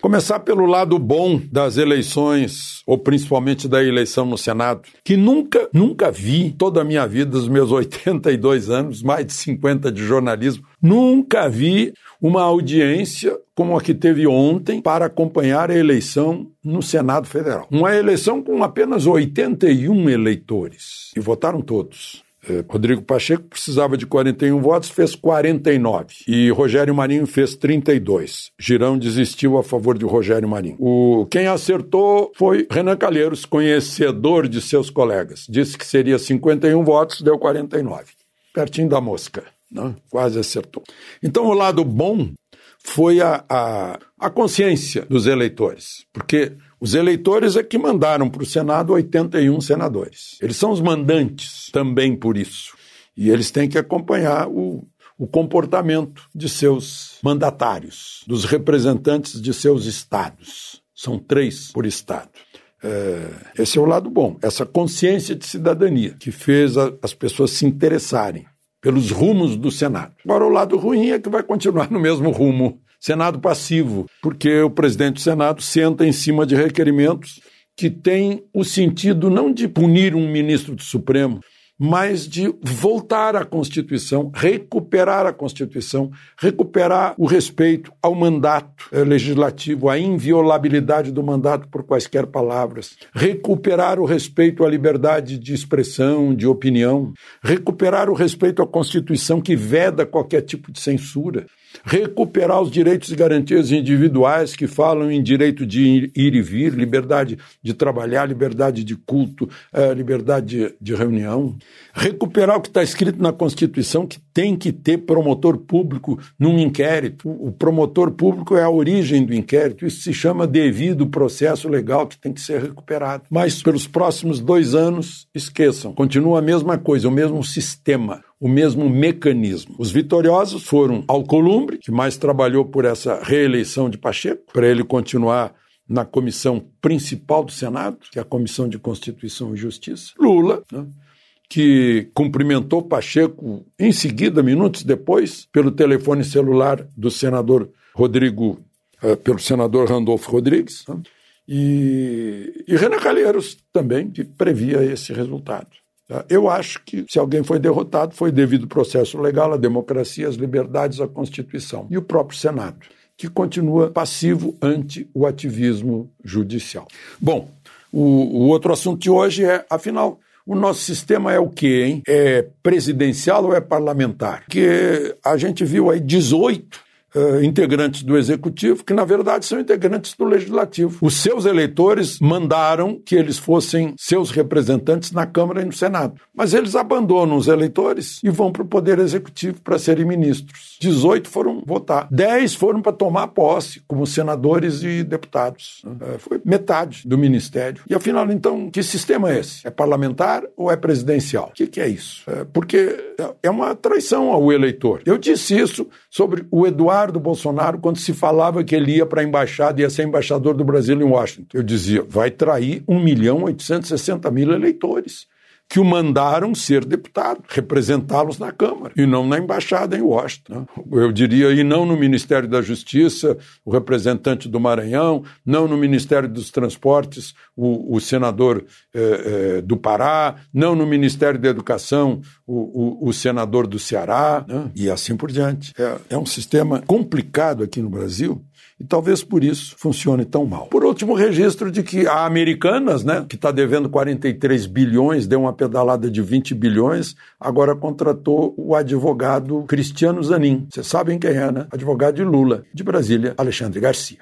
Começar pelo lado bom das eleições, ou principalmente da eleição no Senado, que nunca, nunca vi, toda a minha vida, os meus 82 anos, mais de 50 de jornalismo, nunca vi uma audiência como a que teve ontem para acompanhar a eleição no Senado Federal. Uma eleição com apenas 81 eleitores, e votaram todos. É, Rodrigo Pacheco precisava de 41 votos, fez 49. E Rogério Marinho fez 32. Girão desistiu a favor de Rogério Marinho. O, quem acertou foi Renan Calheiros, conhecedor de seus colegas. Disse que seria 51 votos, deu 49. Pertinho da mosca. Né? Quase acertou. Então, o lado bom foi a, a, a consciência dos eleitores. Porque os eleitores é que mandaram para o Senado 81 senadores. Eles são os mandantes também por isso. E eles têm que acompanhar o, o comportamento de seus mandatários, dos representantes de seus estados. São três por estado. É, esse é o lado bom, essa consciência de cidadania que fez a, as pessoas se interessarem pelos rumos do Senado. Agora, o lado ruim é que vai continuar no mesmo rumo Senado passivo, porque o presidente do Senado senta em cima de requerimentos que têm o sentido não de punir um ministro do Supremo, mas de voltar à Constituição, recuperar a Constituição, recuperar o respeito ao mandato eh, legislativo, à inviolabilidade do mandato por quaisquer palavras, recuperar o respeito à liberdade de expressão, de opinião, recuperar o respeito à Constituição que veda qualquer tipo de censura, recuperar os direitos e garantias individuais que falam em direito de ir e vir, liberdade de trabalhar, liberdade de culto, eh, liberdade de, de reunião, recuperar o que está escrito na Constituição que tem que ter promotor público num inquérito. O promotor público é a origem do inquérito, isso se chama devido processo legal que tem que ser recuperado. Mas pelos próximos dois anos, esqueçam, continua a mesma coisa, o mesmo sistema o mesmo mecanismo. Os vitoriosos foram Alcolumbre, que mais trabalhou por essa reeleição de Pacheco, para ele continuar na comissão principal do Senado, que é a Comissão de Constituição e Justiça. Lula, né, que cumprimentou Pacheco em seguida, minutos depois, pelo telefone celular do senador Rodrigo, uh, pelo senador Randolfo Rodrigues. Né, e, e Renan Calheiros também, que previa esse resultado. Tá? Eu acho que se alguém foi derrotado, foi devido ao processo legal, à democracia, às liberdades, à Constituição. E o próprio Senado, que continua passivo ante o ativismo judicial. Bom, o, o outro assunto de hoje é, afinal, o nosso sistema é o quê, hein? É presidencial ou é parlamentar? Porque a gente viu aí 18 uh, integrantes do executivo, que na verdade são integrantes do legislativo. Os seus eleitores mandaram que eles fossem seus representantes na Câmara e no Senado. Mas eles abandonam os eleitores e vão para o Poder Executivo para serem ministros. 18 foram votar. 10 foram para tomar posse como senadores e deputados. Uh, foi metade do ministério. E afinal, então, que sistema é esse? É parlamentar ou é presidencial? O que, que é isso? Uh, porque é uma traição ao eleitor. Eu disse isso sobre o Eduardo do Bolsonaro quando se falava que ele ia para a embaixada, ia ser embaixador do Brasil em Washington. Eu dizia, vai trair 1 milhão 860 mil eleitores que o mandaram ser deputado, representá-los na Câmara, e não na embaixada em Washington. Né? Eu diria, e não no Ministério da Justiça, o representante do Maranhão, não no Ministério dos Transportes, o, o senador eh, eh, do Pará, não no Ministério da Educação, o, o, o senador do Ceará, né? e assim por diante. É, é um sistema complicado aqui no Brasil e talvez por isso funcione tão mal. Por último, registro de que a Americanas, né, que está devendo 43 bilhões, deu uma pedalada de 20 bilhões, agora contratou o advogado Cristiano Zanin. Vocês sabem quem é, né? Advogado de Lula, de Brasília, Alexandre Garcia.